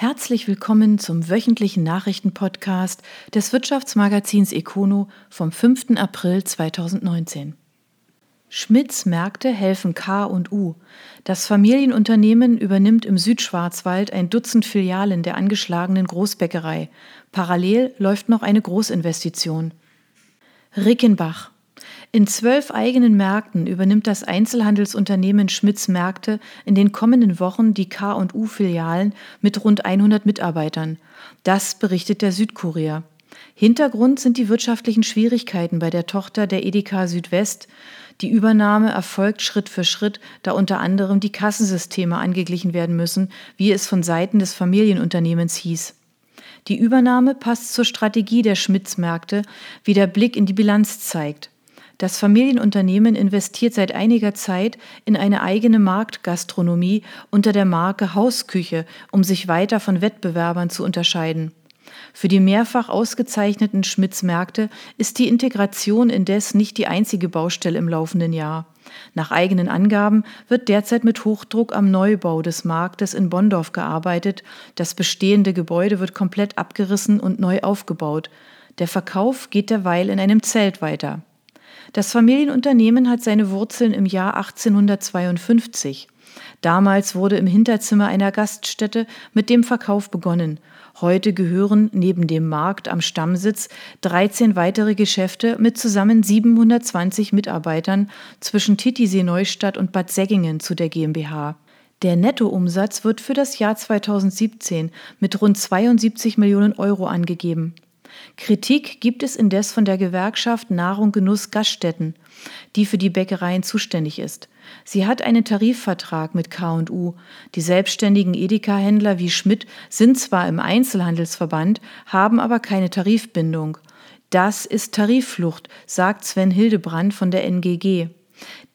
Herzlich willkommen zum wöchentlichen Nachrichtenpodcast des Wirtschaftsmagazins Econo vom 5. April 2019. Schmidts Märkte helfen K und U. Das Familienunternehmen übernimmt im Südschwarzwald ein Dutzend Filialen der angeschlagenen Großbäckerei. Parallel läuft noch eine Großinvestition. Rickenbach in zwölf eigenen Märkten übernimmt das Einzelhandelsunternehmen Schmitz Märkte in den kommenden Wochen die K&U-Filialen mit rund 100 Mitarbeitern. Das berichtet der Südkurier. Hintergrund sind die wirtschaftlichen Schwierigkeiten bei der Tochter der Edeka Südwest. Die Übernahme erfolgt Schritt für Schritt, da unter anderem die Kassensysteme angeglichen werden müssen, wie es von Seiten des Familienunternehmens hieß. Die Übernahme passt zur Strategie der Schmitz-Märkte, wie der Blick in die Bilanz zeigt. Das Familienunternehmen investiert seit einiger Zeit in eine eigene Marktgastronomie unter der Marke Hausküche, um sich weiter von Wettbewerbern zu unterscheiden. Für die mehrfach ausgezeichneten Schmitz-Märkte ist die Integration indes nicht die einzige Baustelle im laufenden Jahr. Nach eigenen Angaben wird derzeit mit Hochdruck am Neubau des Marktes in Bonndorf gearbeitet. Das bestehende Gebäude wird komplett abgerissen und neu aufgebaut. Der Verkauf geht derweil in einem Zelt weiter. Das Familienunternehmen hat seine Wurzeln im Jahr 1852. Damals wurde im Hinterzimmer einer Gaststätte mit dem Verkauf begonnen. Heute gehören neben dem Markt am Stammsitz 13 weitere Geschäfte mit zusammen 720 Mitarbeitern zwischen Titisee Neustadt und Bad Säggingen zu der GmbH. Der Nettoumsatz wird für das Jahr 2017 mit rund 72 Millionen Euro angegeben. Kritik gibt es indes von der Gewerkschaft Nahrung Genuss Gaststätten, die für die Bäckereien zuständig ist. Sie hat einen Tarifvertrag mit K&U. Die selbstständigen Edeka-Händler wie Schmidt sind zwar im Einzelhandelsverband, haben aber keine Tarifbindung. Das ist Tarifflucht, sagt Sven Hildebrand von der NGG.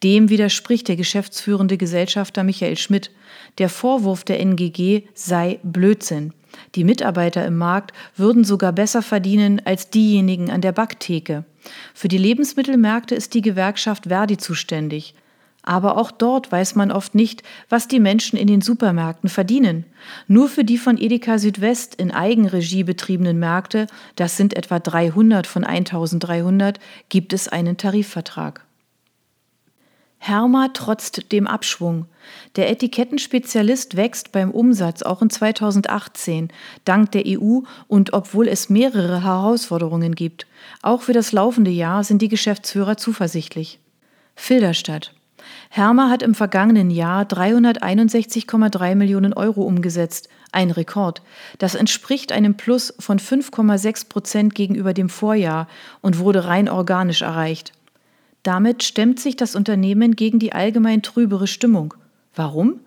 Dem widerspricht der geschäftsführende Gesellschafter Michael Schmidt. Der Vorwurf der NGG sei Blödsinn. Die Mitarbeiter im Markt würden sogar besser verdienen als diejenigen an der Backtheke. Für die Lebensmittelmärkte ist die Gewerkschaft Verdi zuständig. Aber auch dort weiß man oft nicht, was die Menschen in den Supermärkten verdienen. Nur für die von Edeka Südwest in Eigenregie betriebenen Märkte, das sind etwa 300 von 1300, gibt es einen Tarifvertrag. Herma trotzt dem Abschwung. Der Etikettenspezialist wächst beim Umsatz auch in 2018 dank der EU und obwohl es mehrere Herausforderungen gibt. Auch für das laufende Jahr sind die Geschäftsführer zuversichtlich. Filderstadt. Herma hat im vergangenen Jahr 361,3 Millionen Euro umgesetzt, ein Rekord. Das entspricht einem Plus von 5,6 Prozent gegenüber dem Vorjahr und wurde rein organisch erreicht. Damit stemmt sich das Unternehmen gegen die allgemein trübere Stimmung. Warum?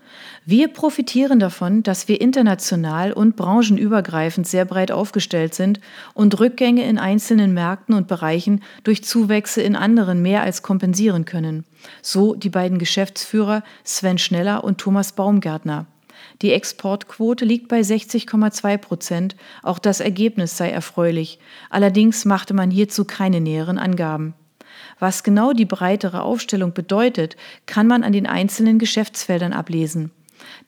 Wir profitieren davon, dass wir international und branchenübergreifend sehr breit aufgestellt sind und Rückgänge in einzelnen Märkten und Bereichen durch Zuwächse in anderen mehr als kompensieren können. So die beiden Geschäftsführer Sven Schneller und Thomas Baumgärtner. Die Exportquote liegt bei 60,2 Prozent. Auch das Ergebnis sei erfreulich. Allerdings machte man hierzu keine näheren Angaben. Was genau die breitere Aufstellung bedeutet, kann man an den einzelnen Geschäftsfeldern ablesen.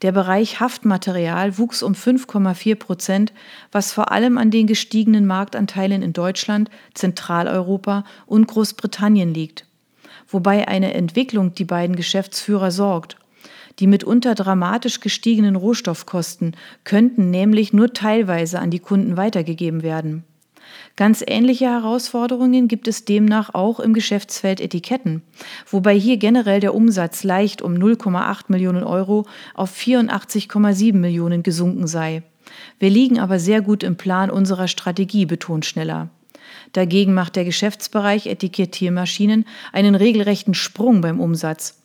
Der Bereich Haftmaterial wuchs um 5,4 Prozent, was vor allem an den gestiegenen Marktanteilen in Deutschland, Zentraleuropa und Großbritannien liegt. Wobei eine Entwicklung die beiden Geschäftsführer sorgt. Die mitunter dramatisch gestiegenen Rohstoffkosten könnten nämlich nur teilweise an die Kunden weitergegeben werden. Ganz ähnliche Herausforderungen gibt es demnach auch im Geschäftsfeld Etiketten, wobei hier generell der Umsatz leicht um 0,8 Millionen Euro auf 84,7 Millionen gesunken sei. Wir liegen aber sehr gut im Plan unserer Strategie, betont Schneller. Dagegen macht der Geschäftsbereich Etikettiermaschinen einen regelrechten Sprung beim Umsatz.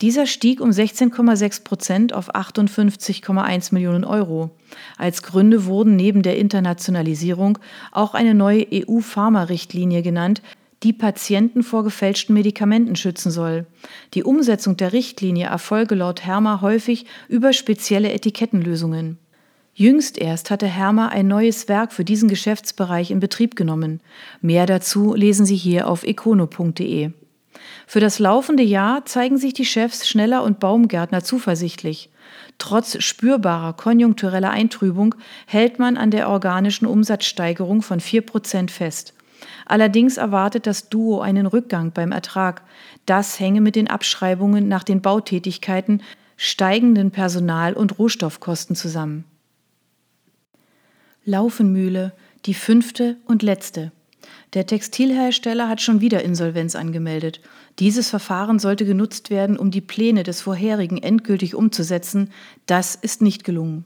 Dieser stieg um 16,6 Prozent auf 58,1 Millionen Euro. Als Gründe wurden neben der Internationalisierung auch eine neue EU-Pharma-Richtlinie genannt, die Patienten vor gefälschten Medikamenten schützen soll. Die Umsetzung der Richtlinie erfolge laut Herma häufig über spezielle Etikettenlösungen. Jüngst erst hatte Herma ein neues Werk für diesen Geschäftsbereich in Betrieb genommen. Mehr dazu lesen Sie hier auf econo.de. Für das laufende Jahr zeigen sich die Chefs Schneller und Baumgärtner zuversichtlich. Trotz spürbarer konjunktureller Eintrübung hält man an der organischen Umsatzsteigerung von 4% fest. Allerdings erwartet das Duo einen Rückgang beim Ertrag. Das hänge mit den Abschreibungen nach den Bautätigkeiten, steigenden Personal- und Rohstoffkosten zusammen. Laufenmühle, die fünfte und letzte. Der Textilhersteller hat schon wieder Insolvenz angemeldet. Dieses Verfahren sollte genutzt werden, um die Pläne des vorherigen endgültig umzusetzen. Das ist nicht gelungen.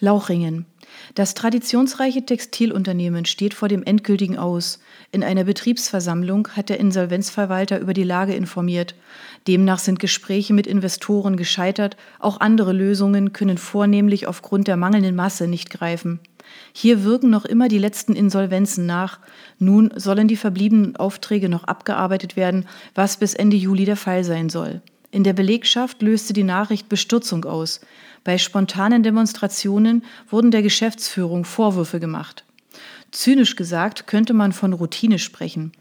Lauchringen. Das traditionsreiche Textilunternehmen steht vor dem endgültigen Aus. In einer Betriebsversammlung hat der Insolvenzverwalter über die Lage informiert. Demnach sind Gespräche mit Investoren gescheitert, auch andere Lösungen können vornehmlich aufgrund der mangelnden Masse nicht greifen. Hier wirken noch immer die letzten Insolvenzen nach. Nun sollen die verbliebenen Aufträge noch abgearbeitet werden, was bis Ende Juli der Fall sein soll. In der Belegschaft löste die Nachricht Bestürzung aus. Bei spontanen Demonstrationen wurden der Geschäftsführung Vorwürfe gemacht. Zynisch gesagt könnte man von Routine sprechen.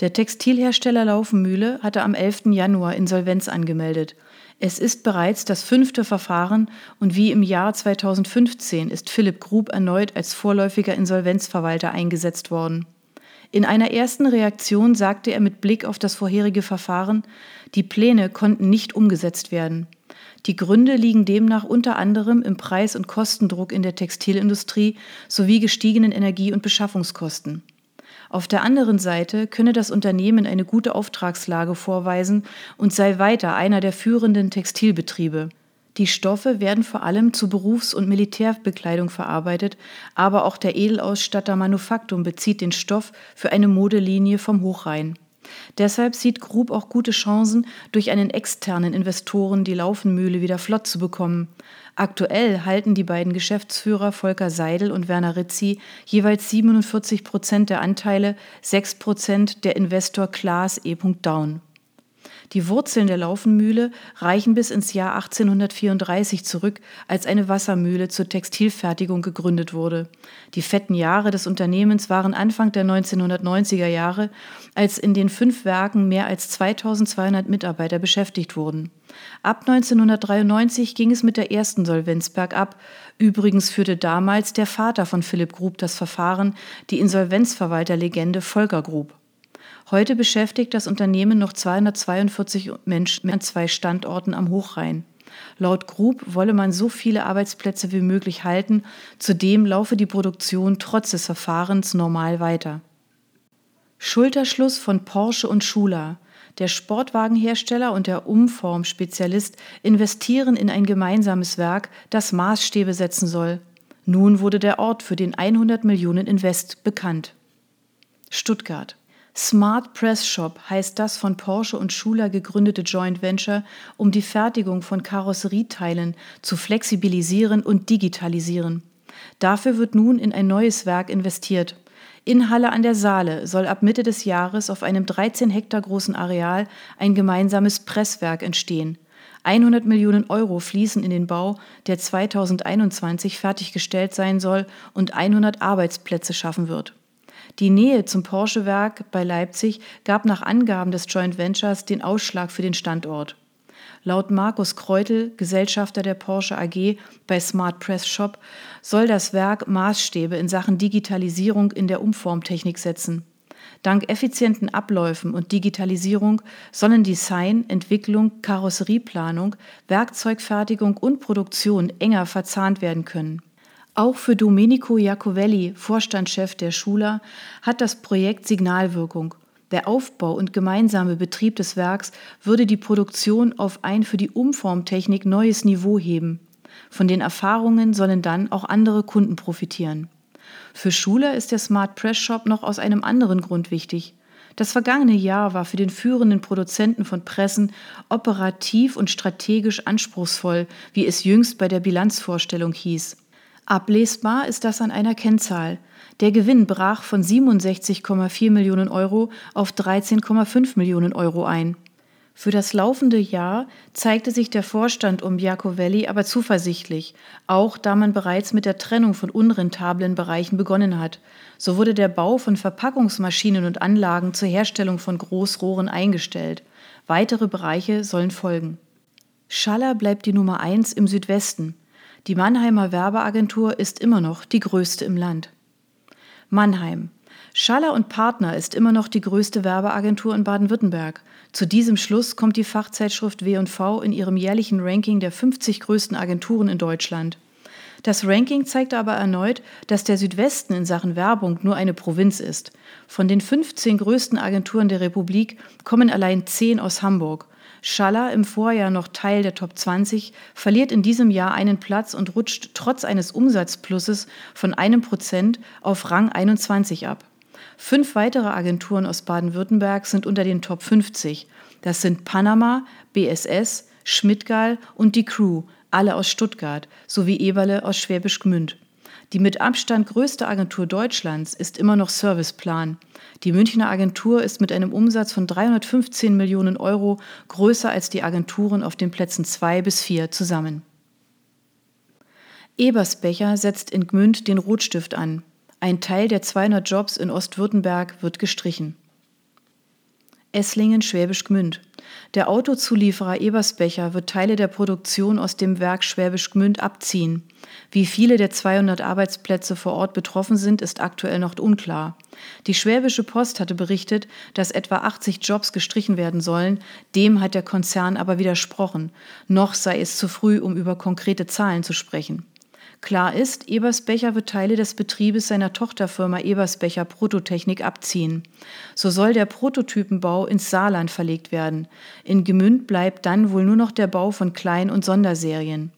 Der Textilhersteller Laufenmühle hatte am 11. Januar Insolvenz angemeldet. Es ist bereits das fünfte Verfahren und wie im Jahr 2015 ist Philipp Grub erneut als vorläufiger Insolvenzverwalter eingesetzt worden. In einer ersten Reaktion sagte er mit Blick auf das vorherige Verfahren, die Pläne konnten nicht umgesetzt werden. Die Gründe liegen demnach unter anderem im Preis- und Kostendruck in der Textilindustrie sowie gestiegenen Energie- und Beschaffungskosten. Auf der anderen Seite könne das Unternehmen eine gute Auftragslage vorweisen und sei weiter einer der führenden Textilbetriebe. Die Stoffe werden vor allem zu Berufs- und Militärbekleidung verarbeitet, aber auch der Edelausstatter Manufaktum bezieht den Stoff für eine Modelinie vom Hochrhein. Deshalb sieht Grub auch gute Chancen, durch einen externen Investoren die Laufenmühle wieder flott zu bekommen. Aktuell halten die beiden Geschäftsführer Volker Seidel und Werner Rizzi jeweils 47 Prozent der Anteile, 6 Prozent der Investor Klaas E. Down. Die Wurzeln der Laufenmühle reichen bis ins Jahr 1834 zurück, als eine Wassermühle zur Textilfertigung gegründet wurde. Die fetten Jahre des Unternehmens waren Anfang der 1990er Jahre, als in den fünf Werken mehr als 2200 Mitarbeiter beschäftigt wurden. Ab 1993 ging es mit der ersten Solvenz bergab. Übrigens führte damals der Vater von Philipp Grub das Verfahren, die Insolvenzverwalterlegende Volker Grub. Heute beschäftigt das Unternehmen noch 242 Menschen an zwei Standorten am Hochrhein. Laut Grub wolle man so viele Arbeitsplätze wie möglich halten, zudem laufe die Produktion trotz des Verfahrens normal weiter. Schulterschluss von Porsche und Schuler. Der Sportwagenhersteller und der Umformspezialist investieren in ein gemeinsames Werk, das Maßstäbe setzen soll. Nun wurde der Ort für den 100 Millionen Invest bekannt. Stuttgart. Smart Press Shop heißt das von Porsche und Schuler gegründete Joint Venture, um die Fertigung von Karosserieteilen zu flexibilisieren und digitalisieren. Dafür wird nun in ein neues Werk investiert. In Halle an der Saale soll ab Mitte des Jahres auf einem 13 Hektar großen Areal ein gemeinsames Presswerk entstehen. 100 Millionen Euro fließen in den Bau, der 2021 fertiggestellt sein soll und 100 Arbeitsplätze schaffen wird. Die Nähe zum Porsche-Werk bei Leipzig gab nach Angaben des Joint Ventures den Ausschlag für den Standort. Laut Markus Kreutel, Gesellschafter der Porsche AG bei Smart Press Shop, soll das Werk Maßstäbe in Sachen Digitalisierung in der Umformtechnik setzen. Dank effizienten Abläufen und Digitalisierung sollen Design, Entwicklung, Karosserieplanung, Werkzeugfertigung und Produktion enger verzahnt werden können. Auch für Domenico Iacovelli, Vorstandschef der Schula, hat das Projekt Signalwirkung. Der Aufbau und gemeinsame Betrieb des Werks würde die Produktion auf ein für die Umformtechnik neues Niveau heben. Von den Erfahrungen sollen dann auch andere Kunden profitieren. Für Schuler ist der Smart Press Shop noch aus einem anderen Grund wichtig. Das vergangene Jahr war für den führenden Produzenten von Pressen operativ und strategisch anspruchsvoll, wie es jüngst bei der Bilanzvorstellung hieß. Ablesbar ist das an einer Kennzahl. Der Gewinn brach von 67,4 Millionen Euro auf 13,5 Millionen Euro ein. Für das laufende Jahr zeigte sich der Vorstand um Jacovelli aber zuversichtlich, auch da man bereits mit der Trennung von unrentablen Bereichen begonnen hat. So wurde der Bau von Verpackungsmaschinen und Anlagen zur Herstellung von Großrohren eingestellt. Weitere Bereiche sollen folgen. Schaller bleibt die Nummer eins im Südwesten. Die Mannheimer Werbeagentur ist immer noch die größte im Land. Mannheim. Schaller und Partner ist immer noch die größte Werbeagentur in Baden-Württemberg. Zu diesem Schluss kommt die Fachzeitschrift W&V in ihrem jährlichen Ranking der 50 größten Agenturen in Deutschland. Das Ranking zeigt aber erneut, dass der Südwesten in Sachen Werbung nur eine Provinz ist. Von den 15 größten Agenturen der Republik kommen allein 10 aus Hamburg. Schaller, im Vorjahr noch Teil der Top 20, verliert in diesem Jahr einen Platz und rutscht trotz eines Umsatzplusses von einem Prozent auf Rang 21 ab. Fünf weitere Agenturen aus Baden-Württemberg sind unter den Top 50. Das sind Panama, BSS, Schmidtgal und die Crew, alle aus Stuttgart, sowie Eberle aus Schwäbisch Gmünd. Die mit Abstand größte Agentur Deutschlands ist immer noch Serviceplan. Die Münchner Agentur ist mit einem Umsatz von 315 Millionen Euro größer als die Agenturen auf den Plätzen 2 bis 4 zusammen. Ebersbecher setzt in Gmünd den Rotstift an. Ein Teil der 200 Jobs in Ostwürttemberg wird gestrichen. Esslingen Schwäbisch Gmünd. Der Autozulieferer Ebersbecher wird Teile der Produktion aus dem Werk Schwäbisch Gmünd abziehen. Wie viele der 200 Arbeitsplätze vor Ort betroffen sind, ist aktuell noch unklar. Die Schwäbische Post hatte berichtet, dass etwa 80 Jobs gestrichen werden sollen. Dem hat der Konzern aber widersprochen. Noch sei es zu früh, um über konkrete Zahlen zu sprechen. Klar ist, Ebersbecher wird Teile des Betriebes seiner Tochterfirma Ebersbecher Prototechnik abziehen. So soll der Prototypenbau ins Saarland verlegt werden. In Gemünd bleibt dann wohl nur noch der Bau von Klein- und Sonderserien.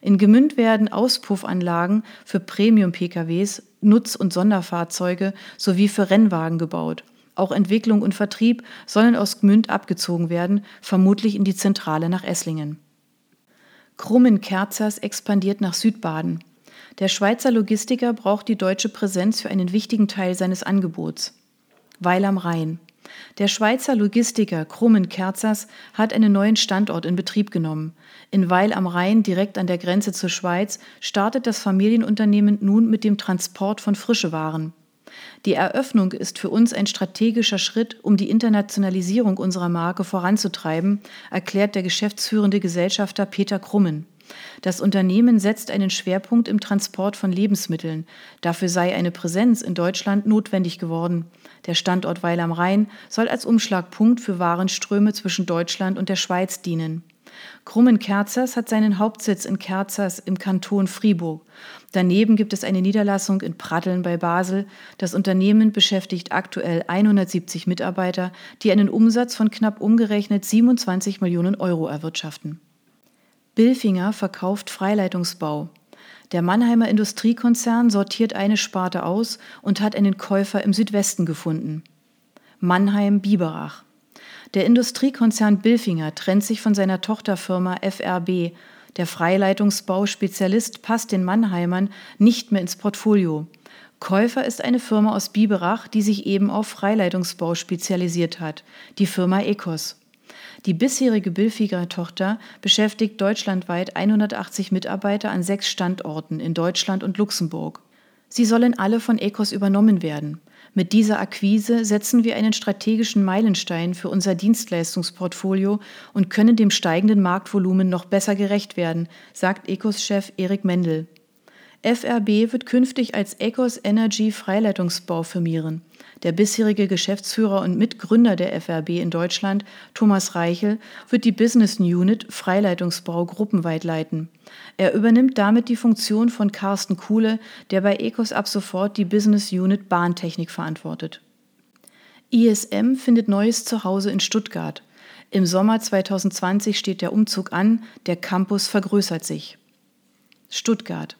In Gemünd werden Auspuffanlagen für Premium-PKWs, Nutz- und Sonderfahrzeuge sowie für Rennwagen gebaut. Auch Entwicklung und Vertrieb sollen aus Gmünd abgezogen werden, vermutlich in die Zentrale nach Esslingen. Krummen-Kerzers expandiert nach Südbaden. Der Schweizer Logistiker braucht die deutsche Präsenz für einen wichtigen Teil seines Angebots. Weil am Rhein. Der Schweizer Logistiker Krummen Kerzers hat einen neuen Standort in Betrieb genommen. In Weil am Rhein, direkt an der Grenze zur Schweiz, startet das Familienunternehmen nun mit dem Transport von frische Waren. Die Eröffnung ist für uns ein strategischer Schritt, um die Internationalisierung unserer Marke voranzutreiben, erklärt der geschäftsführende Gesellschafter Peter Krummen. Das Unternehmen setzt einen Schwerpunkt im Transport von Lebensmitteln. Dafür sei eine Präsenz in Deutschland notwendig geworden. Der Standort Weil am Rhein soll als Umschlagpunkt für Warenströme zwischen Deutschland und der Schweiz dienen. Krummen-Kerzers hat seinen Hauptsitz in Kerzers im Kanton Fribourg. Daneben gibt es eine Niederlassung in Pratteln bei Basel. Das Unternehmen beschäftigt aktuell 170 Mitarbeiter, die einen Umsatz von knapp umgerechnet 27 Millionen Euro erwirtschaften. Bilfinger verkauft Freileitungsbau. Der Mannheimer Industriekonzern sortiert eine Sparte aus und hat einen Käufer im Südwesten gefunden. Mannheim-Biberach. Der Industriekonzern Bilfinger trennt sich von seiner Tochterfirma FRB. Der Freileitungsbauspezialist passt den Mannheimern nicht mehr ins Portfolio. Käufer ist eine Firma aus Biberach, die sich eben auf Freileitungsbau spezialisiert hat, die Firma Ecos. Die bisherige Bilfinger-Tochter beschäftigt deutschlandweit 180 Mitarbeiter an sechs Standorten in Deutschland und Luxemburg. Sie sollen alle von Ecos übernommen werden. Mit dieser Akquise setzen wir einen strategischen Meilenstein für unser Dienstleistungsportfolio und können dem steigenden Marktvolumen noch besser gerecht werden, sagt Ecos-Chef Erik Mendel. FRB wird künftig als Ecos Energy Freileitungsbau firmieren. Der bisherige Geschäftsführer und Mitgründer der FRB in Deutschland, Thomas Reichel, wird die Business Unit Freileitungsbau gruppenweit leiten. Er übernimmt damit die Funktion von Carsten Kuhle, der bei Ecos ab sofort die Business Unit Bahntechnik verantwortet. ISM findet neues Zuhause in Stuttgart. Im Sommer 2020 steht der Umzug an, der Campus vergrößert sich. Stuttgart.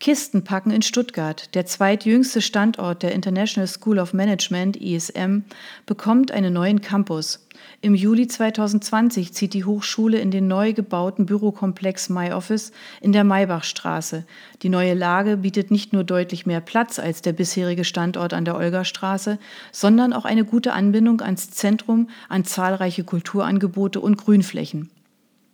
Kisten packen in Stuttgart, der zweitjüngste Standort der International School of Management ISM, bekommt einen neuen Campus. Im Juli 2020 zieht die Hochschule in den neu gebauten Bürokomplex MyOffice in der Maybachstraße. Die neue Lage bietet nicht nur deutlich mehr Platz als der bisherige Standort an der Olgastraße, sondern auch eine gute Anbindung ans Zentrum, an zahlreiche Kulturangebote und Grünflächen.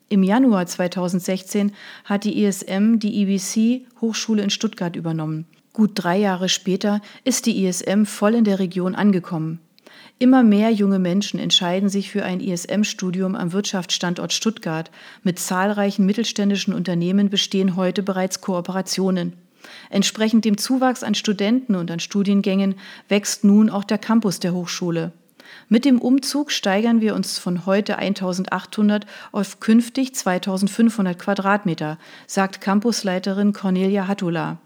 Im Januar 2016 hat die ISM die IBC Hochschule in Stuttgart übernommen. Gut drei Jahre später ist die ISM voll in der Region angekommen. Immer mehr junge Menschen entscheiden sich für ein ISM-Studium am Wirtschaftsstandort Stuttgart. Mit zahlreichen mittelständischen Unternehmen bestehen heute bereits Kooperationen. Entsprechend dem Zuwachs an Studenten und an Studiengängen wächst nun auch der Campus der Hochschule. Mit dem Umzug steigern wir uns von heute 1800 auf künftig 2500 Quadratmeter, sagt Campusleiterin Cornelia Hattula.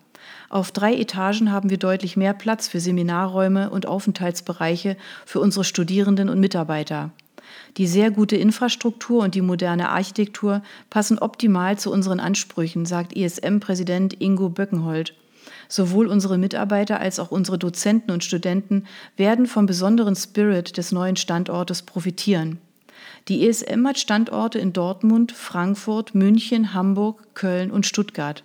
Auf drei Etagen haben wir deutlich mehr Platz für Seminarräume und Aufenthaltsbereiche für unsere Studierenden und Mitarbeiter. Die sehr gute Infrastruktur und die moderne Architektur passen optimal zu unseren Ansprüchen, sagt ISM-Präsident Ingo Böckenhold. Sowohl unsere Mitarbeiter als auch unsere Dozenten und Studenten werden vom besonderen Spirit des neuen Standortes profitieren. Die ESM hat Standorte in Dortmund, Frankfurt, München, Hamburg, Köln und Stuttgart.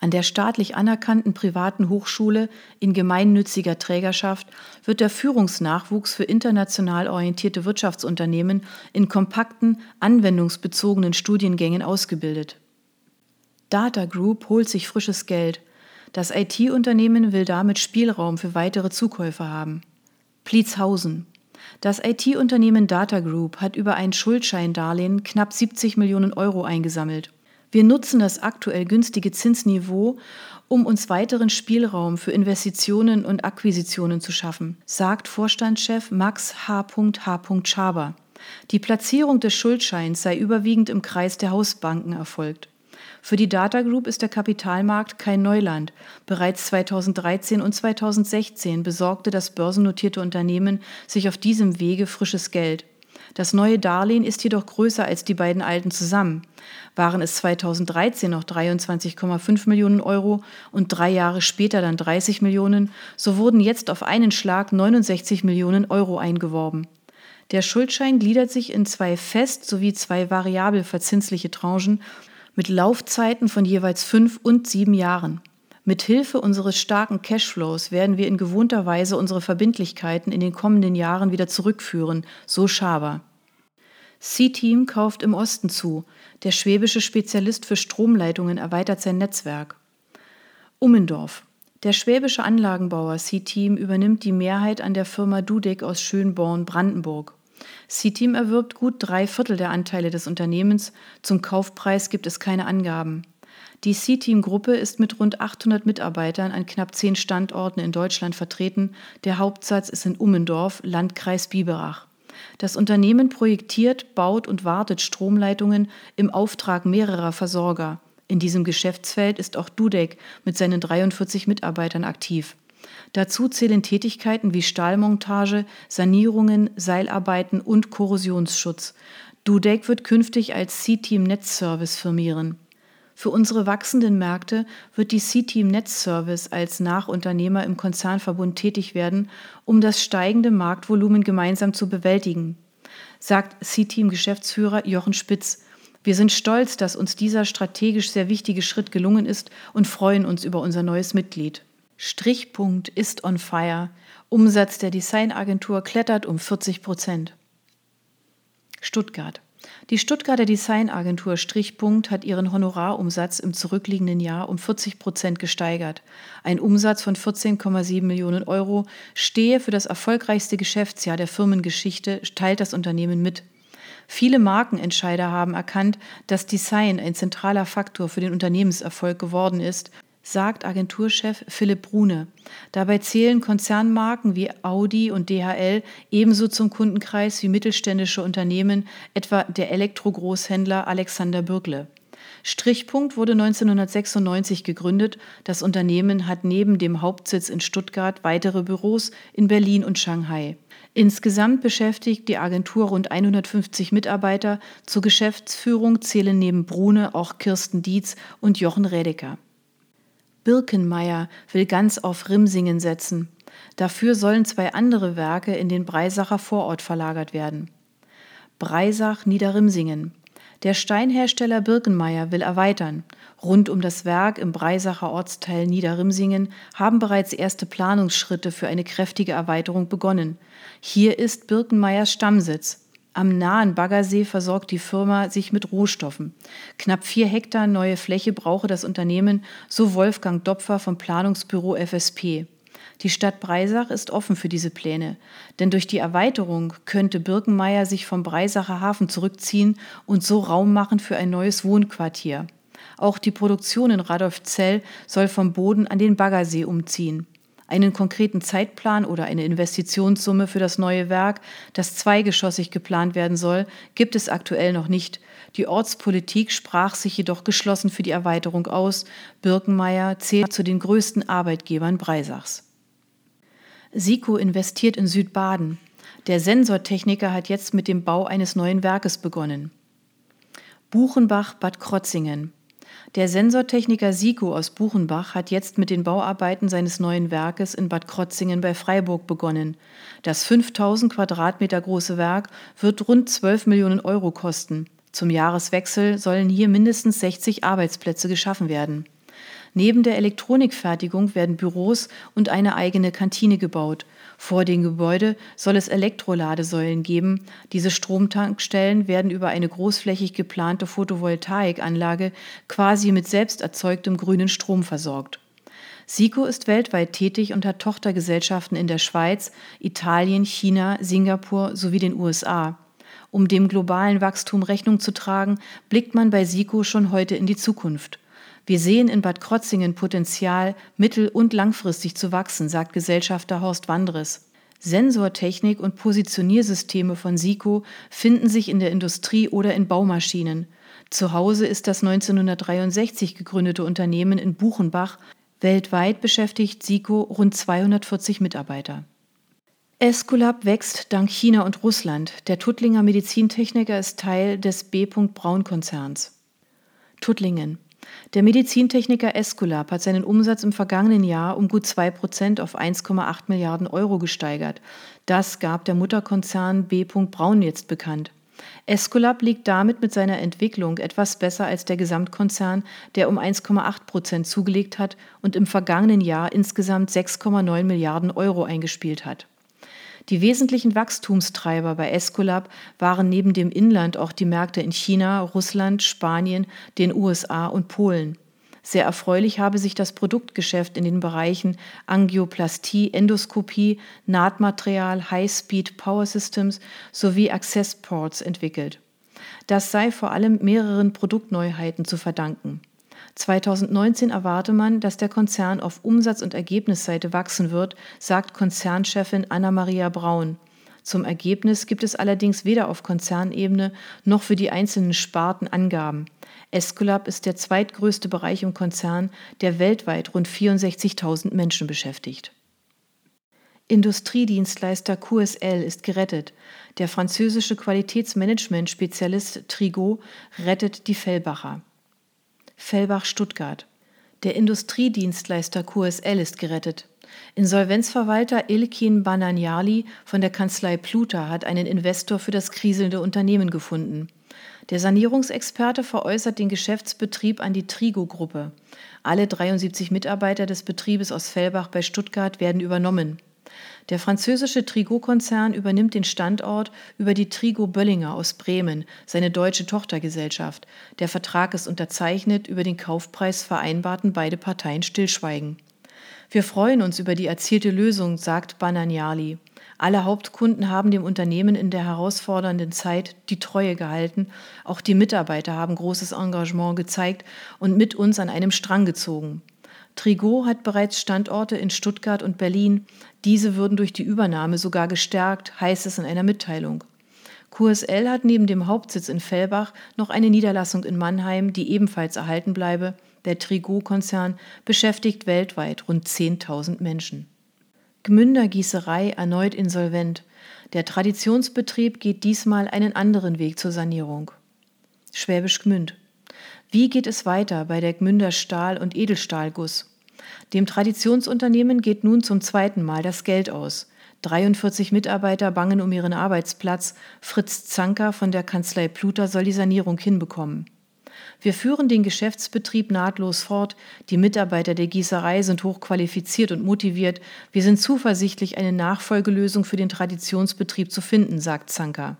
An der staatlich anerkannten privaten Hochschule in gemeinnütziger Trägerschaft wird der Führungsnachwuchs für international orientierte Wirtschaftsunternehmen in kompakten, anwendungsbezogenen Studiengängen ausgebildet. Data Group holt sich frisches Geld. Das IT-Unternehmen will damit Spielraum für weitere Zukäufe haben. Pliezhausen. Das IT-Unternehmen Data Group hat über ein Schuldscheindarlehen knapp 70 Millionen Euro eingesammelt. Wir nutzen das aktuell günstige Zinsniveau, um uns weiteren Spielraum für Investitionen und Akquisitionen zu schaffen, sagt Vorstandschef Max H. H. Schaber. Die Platzierung des Schuldscheins sei überwiegend im Kreis der Hausbanken erfolgt. Für die Data Group ist der Kapitalmarkt kein Neuland. Bereits 2013 und 2016 besorgte das börsennotierte Unternehmen sich auf diesem Wege frisches Geld. Das neue Darlehen ist jedoch größer als die beiden alten zusammen. Waren es 2013 noch 23,5 Millionen Euro und drei Jahre später dann 30 Millionen, so wurden jetzt auf einen Schlag 69 Millionen Euro eingeworben. Der Schuldschein gliedert sich in zwei fest sowie zwei variabel verzinsliche Tranchen mit Laufzeiten von jeweils fünf und sieben Jahren. Mit Hilfe unseres starken Cashflows werden wir in gewohnter Weise unsere Verbindlichkeiten in den kommenden Jahren wieder zurückführen, so Schaber. C-Team kauft im Osten zu. Der schwäbische Spezialist für Stromleitungen erweitert sein Netzwerk. Ummendorf. Der schwäbische Anlagenbauer C-Team übernimmt die Mehrheit an der Firma Dudek aus Schönborn, Brandenburg. C-Team erwirbt gut drei Viertel der Anteile des Unternehmens. Zum Kaufpreis gibt es keine Angaben. Die C-Team-Gruppe ist mit rund 800 Mitarbeitern an knapp zehn Standorten in Deutschland vertreten. Der Hauptsatz ist in Ummendorf, Landkreis Biberach. Das Unternehmen projektiert, baut und wartet Stromleitungen im Auftrag mehrerer Versorger. In diesem Geschäftsfeld ist auch Dudek mit seinen 43 Mitarbeitern aktiv. Dazu zählen Tätigkeiten wie Stahlmontage, Sanierungen, Seilarbeiten und Korrosionsschutz. Dudek wird künftig als C-Team Netzservice firmieren. Für unsere wachsenden Märkte wird die C-Team Netzservice als Nachunternehmer im Konzernverbund tätig werden, um das steigende Marktvolumen gemeinsam zu bewältigen, sagt C-Team Geschäftsführer Jochen Spitz. Wir sind stolz, dass uns dieser strategisch sehr wichtige Schritt gelungen ist und freuen uns über unser neues Mitglied. Strichpunkt ist on fire. Umsatz der Designagentur klettert um 40 Prozent. Stuttgart. Die Stuttgarter Designagentur Strichpunkt hat ihren Honorarumsatz im zurückliegenden Jahr um 40 Prozent gesteigert. Ein Umsatz von 14,7 Millionen Euro stehe für das erfolgreichste Geschäftsjahr der Firmengeschichte, teilt das Unternehmen mit. Viele Markenentscheider haben erkannt, dass Design ein zentraler Faktor für den Unternehmenserfolg geworden ist sagt Agenturchef Philipp Brune. Dabei zählen Konzernmarken wie Audi und DHL ebenso zum Kundenkreis wie mittelständische Unternehmen, etwa der Elektrogroßhändler Alexander Bürgle. Strichpunkt wurde 1996 gegründet. Das Unternehmen hat neben dem Hauptsitz in Stuttgart weitere Büros in Berlin und Shanghai. Insgesamt beschäftigt die Agentur rund 150 Mitarbeiter. Zur Geschäftsführung zählen neben Brune auch Kirsten Dietz und Jochen Redeker. Birkenmeier will ganz auf Rimsingen setzen. Dafür sollen zwei andere Werke in den Breisacher Vorort verlagert werden. Breisach Niederrimsingen. Der Steinhersteller Birkenmeier will erweitern. Rund um das Werk im Breisacher Ortsteil Niederrimsingen haben bereits erste Planungsschritte für eine kräftige Erweiterung begonnen. Hier ist Birkenmeiers Stammsitz. Am nahen Baggersee versorgt die Firma sich mit Rohstoffen. Knapp vier Hektar neue Fläche brauche das Unternehmen, so Wolfgang Dopfer vom Planungsbüro FSP. Die Stadt Breisach ist offen für diese Pläne, denn durch die Erweiterung könnte Birkenmeier sich vom Breisacher Hafen zurückziehen und so Raum machen für ein neues Wohnquartier. Auch die Produktion in Radolfzell soll vom Boden an den Baggersee umziehen. Einen konkreten Zeitplan oder eine Investitionssumme für das neue Werk, das zweigeschossig geplant werden soll, gibt es aktuell noch nicht. Die Ortspolitik sprach sich jedoch geschlossen für die Erweiterung aus. Birkenmeier zählt zu den größten Arbeitgebern Breisachs. SICO investiert in Südbaden. Der Sensortechniker hat jetzt mit dem Bau eines neuen Werkes begonnen. Buchenbach Bad Krotzingen. Der Sensortechniker Siko aus Buchenbach hat jetzt mit den Bauarbeiten seines neuen Werkes in Bad Krotzingen bei Freiburg begonnen. Das 5000 Quadratmeter große Werk wird rund 12 Millionen Euro kosten. Zum Jahreswechsel sollen hier mindestens 60 Arbeitsplätze geschaffen werden. Neben der Elektronikfertigung werden Büros und eine eigene Kantine gebaut. Vor dem Gebäude soll es Elektroladesäulen geben. Diese Stromtankstellen werden über eine großflächig geplante Photovoltaikanlage quasi mit selbst erzeugtem grünen Strom versorgt. SICO ist weltweit tätig und hat Tochtergesellschaften in der Schweiz, Italien, China, Singapur sowie den USA. Um dem globalen Wachstum Rechnung zu tragen, blickt man bei SICO schon heute in die Zukunft. Wir sehen in Bad Krotzingen Potenzial, mittel- und langfristig zu wachsen, sagt Gesellschafter Horst Wandres. Sensortechnik und Positioniersysteme von SICO finden sich in der Industrie oder in Baumaschinen. Zu Hause ist das 1963 gegründete Unternehmen in Buchenbach. Weltweit beschäftigt SICO rund 240 Mitarbeiter. Esculap wächst dank China und Russland. Der Tuttlinger Medizintechniker ist Teil des B. Braun Konzerns. Tuttlingen. Der Medizintechniker Esculap hat seinen Umsatz im vergangenen Jahr um gut 2 Prozent auf 1,8 Milliarden Euro gesteigert. Das gab der Mutterkonzern B. Braun jetzt bekannt. Esculap liegt damit mit seiner Entwicklung etwas besser als der Gesamtkonzern, der um 1,8 Prozent zugelegt hat und im vergangenen Jahr insgesamt 6,9 Milliarden Euro eingespielt hat. Die wesentlichen Wachstumstreiber bei Escolab waren neben dem Inland auch die Märkte in China, Russland, Spanien, den USA und Polen. Sehr erfreulich habe sich das Produktgeschäft in den Bereichen Angioplastie, Endoskopie, Nahtmaterial, High-Speed Power Systems sowie Access Ports entwickelt. Das sei vor allem mehreren Produktneuheiten zu verdanken. 2019 erwarte man, dass der Konzern auf Umsatz- und Ergebnisseite wachsen wird, sagt Konzernchefin Anna-Maria Braun. Zum Ergebnis gibt es allerdings weder auf Konzernebene noch für die einzelnen Sparten Angaben. Esculap ist der zweitgrößte Bereich im Konzern, der weltweit rund 64.000 Menschen beschäftigt. Industriedienstleister QSL ist gerettet. Der französische Qualitätsmanagement-Spezialist Trigot rettet die Fellbacher. Fellbach-Stuttgart. Der Industriedienstleister QSL ist gerettet. Insolvenzverwalter Ilkin Bananjali von der Kanzlei Pluta hat einen Investor für das kriselnde Unternehmen gefunden. Der Sanierungsexperte veräußert den Geschäftsbetrieb an die Trigo-Gruppe. Alle 73 Mitarbeiter des Betriebes aus Fellbach bei Stuttgart werden übernommen. Der französische Trigo-Konzern übernimmt den Standort über die Trigo Böllinger aus Bremen, seine deutsche Tochtergesellschaft. Der Vertrag ist unterzeichnet, über den Kaufpreis vereinbarten beide Parteien Stillschweigen. Wir freuen uns über die erzielte Lösung, sagt Bananiali. Alle Hauptkunden haben dem Unternehmen in der herausfordernden Zeit die Treue gehalten. Auch die Mitarbeiter haben großes Engagement gezeigt und mit uns an einem Strang gezogen. Trigot hat bereits Standorte in Stuttgart und Berlin. Diese würden durch die Übernahme sogar gestärkt, heißt es in einer Mitteilung. QSL hat neben dem Hauptsitz in Fellbach noch eine Niederlassung in Mannheim, die ebenfalls erhalten bleibe. Der Trigot-Konzern beschäftigt weltweit rund 10.000 Menschen. Gmünder Gießerei erneut insolvent. Der Traditionsbetrieb geht diesmal einen anderen Weg zur Sanierung. Schwäbisch Gmünd. Wie geht es weiter bei der Gmünder Stahl- und Edelstahlguss? Dem Traditionsunternehmen geht nun zum zweiten Mal das Geld aus. 43 Mitarbeiter bangen um ihren Arbeitsplatz. Fritz Zanker von der Kanzlei Pluter soll die Sanierung hinbekommen. Wir führen den Geschäftsbetrieb nahtlos fort. Die Mitarbeiter der Gießerei sind hochqualifiziert und motiviert. Wir sind zuversichtlich, eine Nachfolgelösung für den Traditionsbetrieb zu finden, sagt Zanker.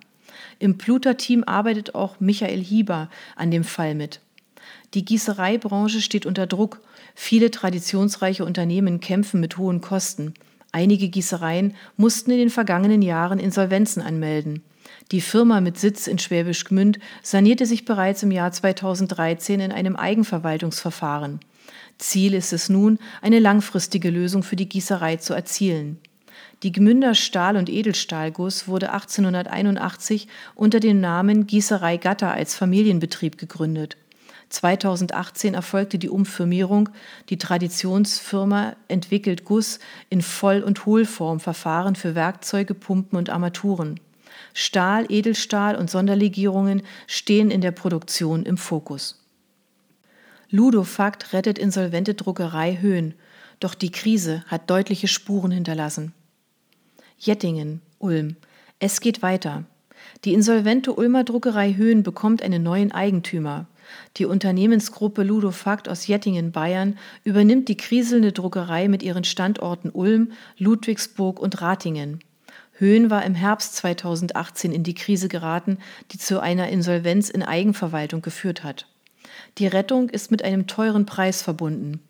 Im Pluter-Team arbeitet auch Michael Hieber an dem Fall mit. Die Gießereibranche steht unter Druck. Viele traditionsreiche Unternehmen kämpfen mit hohen Kosten. Einige Gießereien mussten in den vergangenen Jahren Insolvenzen anmelden. Die Firma mit Sitz in Schwäbisch Gmünd sanierte sich bereits im Jahr 2013 in einem Eigenverwaltungsverfahren. Ziel ist es nun, eine langfristige Lösung für die Gießerei zu erzielen. Die Gmünder Stahl- und Edelstahlguss wurde 1881 unter dem Namen Gießerei Gatter als Familienbetrieb gegründet. 2018 erfolgte die Umfirmierung. Die Traditionsfirma entwickelt Guss in Voll- und Hohlformverfahren für Werkzeuge, Pumpen und Armaturen. Stahl, Edelstahl und Sonderlegierungen stehen in der Produktion im Fokus. Ludofakt rettet insolvente Druckerei Höhen, doch die Krise hat deutliche Spuren hinterlassen. Jettingen, Ulm. Es geht weiter. Die insolvente Ulmer Druckerei Höhen bekommt einen neuen Eigentümer. Die Unternehmensgruppe Ludofakt aus Jettingen, Bayern, übernimmt die kriselnde Druckerei mit ihren Standorten Ulm, Ludwigsburg und Ratingen. Höhen war im Herbst 2018 in die Krise geraten, die zu einer Insolvenz in Eigenverwaltung geführt hat. Die Rettung ist mit einem teuren Preis verbunden.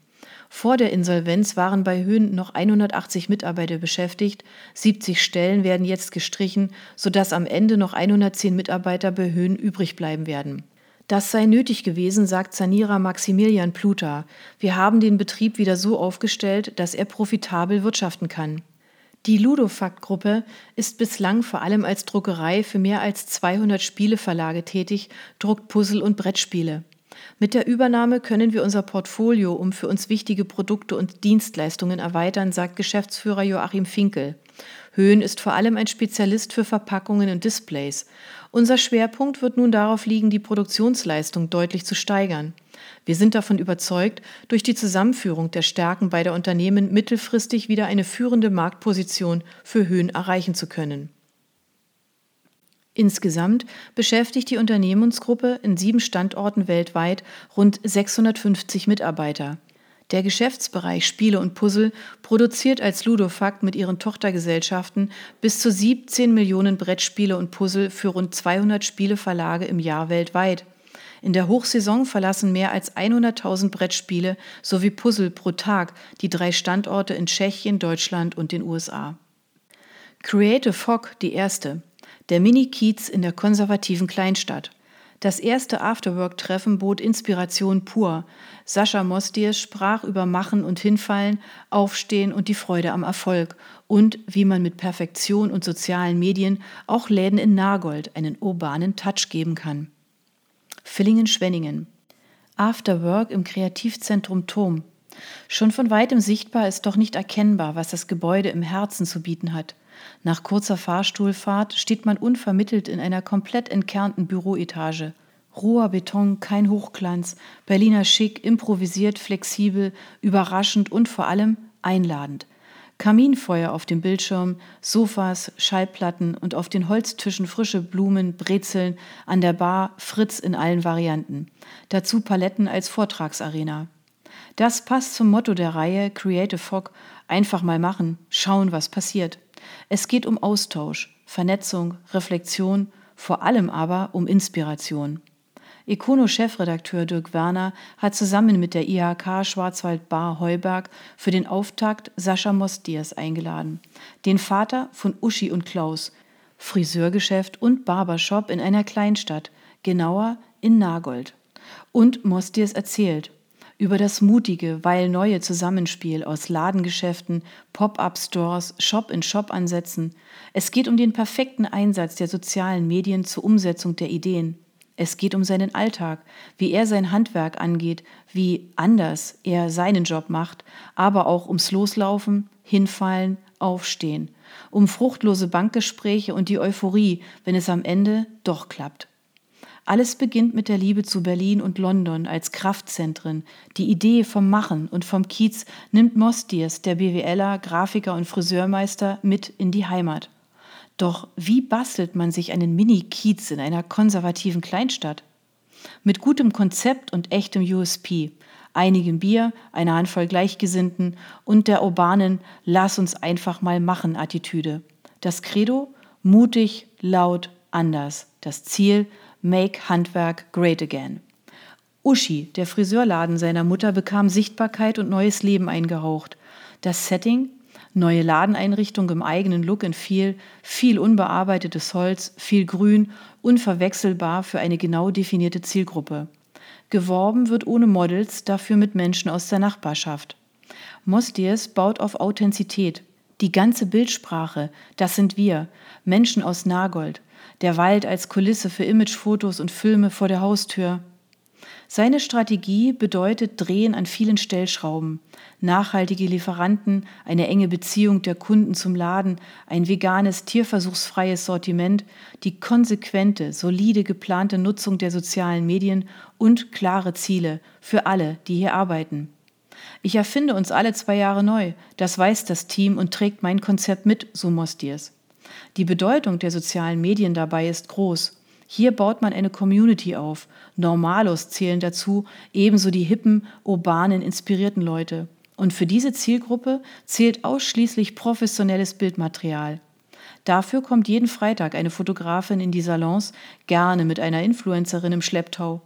Vor der Insolvenz waren bei Höhen noch 180 Mitarbeiter beschäftigt, 70 Stellen werden jetzt gestrichen, sodass am Ende noch 110 Mitarbeiter bei Höhen übrig bleiben werden. Das sei nötig gewesen, sagt Sanierer Maximilian Pluta. Wir haben den Betrieb wieder so aufgestellt, dass er profitabel wirtschaften kann. Die Ludofakt-Gruppe ist bislang vor allem als Druckerei für mehr als 200 Spieleverlage tätig, druckt Puzzle und Brettspiele. Mit der Übernahme können wir unser Portfolio um für uns wichtige Produkte und Dienstleistungen erweitern, sagt Geschäftsführer Joachim Finkel. Höhen ist vor allem ein Spezialist für Verpackungen und Displays. Unser Schwerpunkt wird nun darauf liegen, die Produktionsleistung deutlich zu steigern. Wir sind davon überzeugt, durch die Zusammenführung der Stärken beider Unternehmen mittelfristig wieder eine führende Marktposition für Höhen erreichen zu können. Insgesamt beschäftigt die Unternehmensgruppe in sieben Standorten weltweit rund 650 Mitarbeiter. Der Geschäftsbereich Spiele und Puzzle produziert als Ludofakt mit ihren Tochtergesellschaften bis zu 17 Millionen Brettspiele und Puzzle für rund 200 Spieleverlage im Jahr weltweit. In der Hochsaison verlassen mehr als 100.000 Brettspiele sowie Puzzle pro Tag die drei Standorte in Tschechien, Deutschland und den USA. Creative Fog, die erste. Der Mini-Kiez in der konservativen Kleinstadt. Das erste Afterwork-Treffen bot Inspiration pur. Sascha Mostiers sprach über Machen und Hinfallen, Aufstehen und die Freude am Erfolg und wie man mit Perfektion und sozialen Medien auch Läden in Nagold einen urbanen Touch geben kann. Villingen-Schwenningen. Afterwork im Kreativzentrum Turm. Schon von weitem sichtbar ist doch nicht erkennbar, was das Gebäude im Herzen zu bieten hat. Nach kurzer Fahrstuhlfahrt steht man unvermittelt in einer komplett entkernten Büroetage. Roher Beton, kein Hochglanz, Berliner Schick, improvisiert, flexibel, überraschend und vor allem einladend. Kaminfeuer auf dem Bildschirm, Sofas, Schallplatten und auf den Holztischen frische Blumen, Brezeln, an der Bar Fritz in allen Varianten. Dazu Paletten als Vortragsarena. Das passt zum Motto der Reihe Creative Fog, einfach mal machen, schauen, was passiert. Es geht um Austausch, Vernetzung, Reflexion, vor allem aber um Inspiration. Econo-Chefredakteur Dirk Werner hat zusammen mit der IHK Schwarzwald Bar Heuberg für den Auftakt Sascha Mostiers eingeladen, den Vater von Uschi und Klaus, Friseurgeschäft und Barbershop in einer Kleinstadt, genauer in Nagold. Und Mostiers erzählt, über das mutige, weil neue Zusammenspiel aus Ladengeschäften, Pop-up-Stores, Shop-in-Shop-Ansätzen. Es geht um den perfekten Einsatz der sozialen Medien zur Umsetzung der Ideen. Es geht um seinen Alltag, wie er sein Handwerk angeht, wie anders er seinen Job macht, aber auch ums Loslaufen, Hinfallen, Aufstehen, um fruchtlose Bankgespräche und die Euphorie, wenn es am Ende doch klappt. Alles beginnt mit der Liebe zu Berlin und London als Kraftzentren. Die Idee vom Machen und vom Kiez nimmt Mostiers, der BWLer, Grafiker und Friseurmeister, mit in die Heimat. Doch wie bastelt man sich einen Mini-Kiez in einer konservativen Kleinstadt? Mit gutem Konzept und echtem USP, einigem Bier, einer Handvoll Gleichgesinnten und der urbanen Lass uns einfach mal machen Attitüde. Das Credo? Mutig, laut, anders. Das Ziel? Make Handwerk Great Again. Uschi, der Friseurladen seiner Mutter, bekam Sichtbarkeit und neues Leben eingehaucht. Das Setting, neue Ladeneinrichtung im eigenen Look in viel, viel unbearbeitetes Holz, viel Grün, unverwechselbar für eine genau definierte Zielgruppe. Geworben wird ohne Models, dafür mit Menschen aus der Nachbarschaft. Mostiers baut auf Authentizität. Die ganze Bildsprache, das sind wir, Menschen aus Nagold, der Wald als Kulisse für Imagefotos und Filme vor der Haustür. Seine Strategie bedeutet Drehen an vielen Stellschrauben, nachhaltige Lieferanten, eine enge Beziehung der Kunden zum Laden, ein veganes, tierversuchsfreies Sortiment, die konsequente, solide geplante Nutzung der sozialen Medien und klare Ziele für alle, die hier arbeiten. Ich erfinde uns alle zwei Jahre neu, das weiß das Team und trägt mein Konzept mit, so Mostiers. Die Bedeutung der sozialen Medien dabei ist groß. Hier baut man eine Community auf. Normalos zählen dazu, ebenso die hippen, urbanen, inspirierten Leute. Und für diese Zielgruppe zählt ausschließlich professionelles Bildmaterial. Dafür kommt jeden Freitag eine Fotografin in die Salons, gerne mit einer Influencerin im Schlepptau.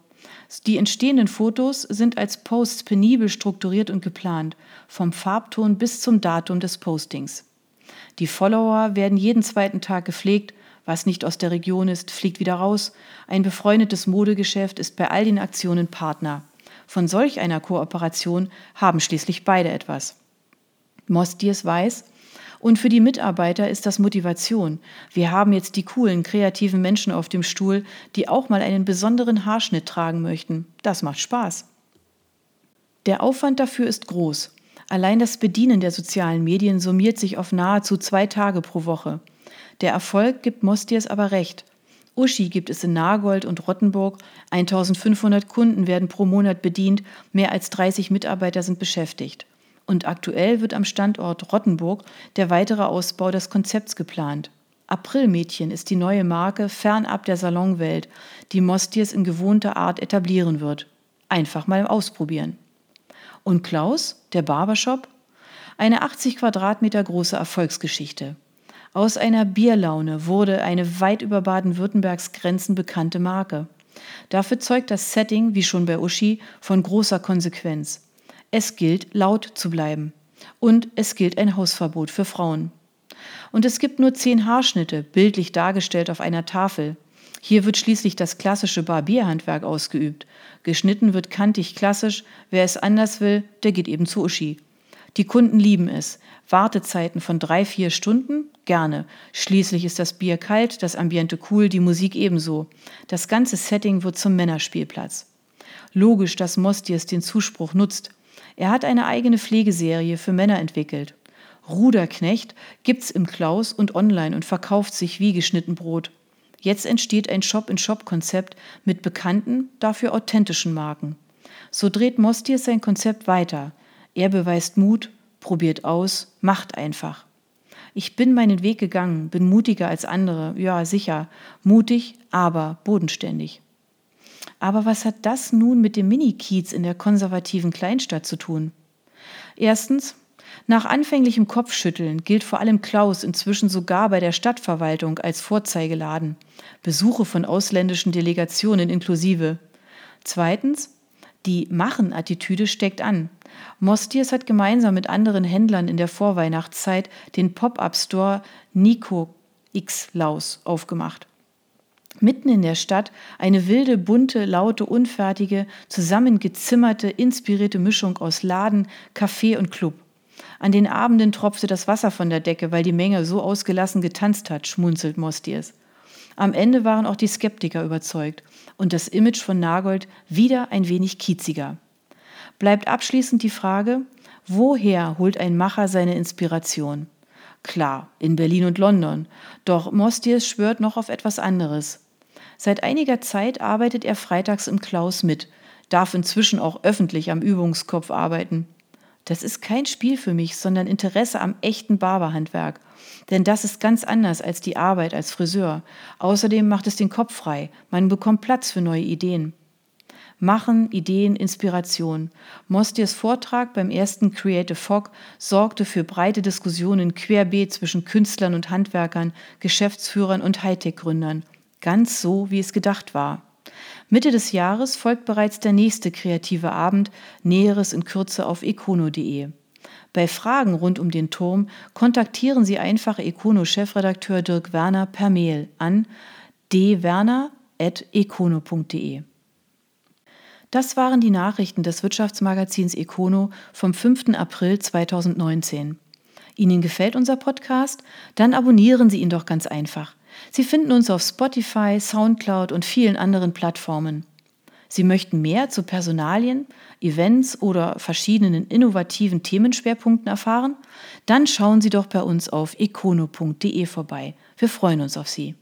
Die entstehenden Fotos sind als Posts penibel strukturiert und geplant, vom Farbton bis zum Datum des Postings. Die Follower werden jeden zweiten Tag gepflegt was nicht aus der Region ist, fliegt wieder raus. Ein befreundetes Modegeschäft ist bei all den Aktionen Partner. Von solch einer Kooperation haben schließlich beide etwas. Mostiers weiß, und für die Mitarbeiter ist das Motivation. Wir haben jetzt die coolen, kreativen Menschen auf dem Stuhl, die auch mal einen besonderen Haarschnitt tragen möchten. Das macht Spaß. Der Aufwand dafür ist groß. Allein das Bedienen der sozialen Medien summiert sich auf nahezu zwei Tage pro Woche. Der Erfolg gibt Mostiers aber recht. Uschi gibt es in Nagold und Rottenburg. 1500 Kunden werden pro Monat bedient, mehr als 30 Mitarbeiter sind beschäftigt. Und aktuell wird am Standort Rottenburg der weitere Ausbau des Konzepts geplant. Aprilmädchen ist die neue Marke fernab der Salonwelt, die Mostiers in gewohnter Art etablieren wird. Einfach mal ausprobieren. Und Klaus, der Barbershop? Eine 80 Quadratmeter große Erfolgsgeschichte. Aus einer Bierlaune wurde eine weit über Baden-Württembergs Grenzen bekannte Marke. Dafür zeugt das Setting, wie schon bei Uschi, von großer Konsequenz. Es gilt, laut zu bleiben. Und es gilt ein Hausverbot für Frauen. Und es gibt nur zehn Haarschnitte, bildlich dargestellt auf einer Tafel. Hier wird schließlich das klassische Barbierhandwerk ausgeübt. Geschnitten wird kantig klassisch, wer es anders will, der geht eben zu Uschi. Die Kunden lieben es. Wartezeiten von drei, vier Stunden? Gerne. Schließlich ist das Bier kalt, das Ambiente cool, die Musik ebenso. Das ganze Setting wird zum Männerspielplatz. Logisch, dass Mostiers den Zuspruch nutzt. Er hat eine eigene Pflegeserie für Männer entwickelt. Ruderknecht gibt's im Klaus und online und verkauft sich wie geschnitten Brot. Jetzt entsteht ein Shop-in-Shop-Konzept mit bekannten, dafür authentischen Marken. So dreht Mostiers sein Konzept weiter. Er beweist Mut, probiert aus, macht einfach. Ich bin meinen Weg gegangen, bin mutiger als andere, ja sicher, mutig, aber bodenständig. Aber was hat das nun mit dem Mini-Kiez in der konservativen Kleinstadt zu tun? Erstens, nach anfänglichem Kopfschütteln gilt vor allem Klaus inzwischen sogar bei der Stadtverwaltung als Vorzeigeladen, Besuche von ausländischen Delegationen inklusive. Zweitens, die Machen-Attitüde steckt an. Mostiers hat gemeinsam mit anderen Händlern in der Vorweihnachtszeit den Pop-up-Store Nico X Laus aufgemacht. Mitten in der Stadt eine wilde, bunte, laute, unfertige, zusammengezimmerte, inspirierte Mischung aus Laden, Café und Club. An den Abenden tropfte das Wasser von der Decke, weil die Menge so ausgelassen getanzt hat, schmunzelt Mostiers. Am Ende waren auch die Skeptiker überzeugt und das Image von Nagold wieder ein wenig kieziger bleibt abschließend die Frage, woher holt ein Macher seine Inspiration? Klar, in Berlin und London, doch Mostiers schwört noch auf etwas anderes. Seit einiger Zeit arbeitet er freitags im Klaus mit, darf inzwischen auch öffentlich am Übungskopf arbeiten. Das ist kein Spiel für mich, sondern Interesse am echten Barberhandwerk. Denn das ist ganz anders als die Arbeit als Friseur. Außerdem macht es den Kopf frei. Man bekommt Platz für neue Ideen. Machen, Ideen, Inspiration. Mostiers Vortrag beim ersten Creative Fog sorgte für breite Diskussionen querbeet zwischen Künstlern und Handwerkern, Geschäftsführern und Hightech-Gründern. Ganz so, wie es gedacht war. Mitte des Jahres folgt bereits der nächste kreative Abend, Näheres in Kürze auf econo.de. Bei Fragen rund um den Turm kontaktieren Sie einfach Econo-Chefredakteur Dirk Werner per Mail an dwerner.econo.de. Das waren die Nachrichten des Wirtschaftsmagazins Econo vom 5. April 2019. Ihnen gefällt unser Podcast? Dann abonnieren Sie ihn doch ganz einfach. Sie finden uns auf Spotify, SoundCloud und vielen anderen Plattformen. Sie möchten mehr zu Personalien, Events oder verschiedenen innovativen Themenschwerpunkten erfahren? Dann schauen Sie doch bei uns auf econo.de vorbei. Wir freuen uns auf Sie.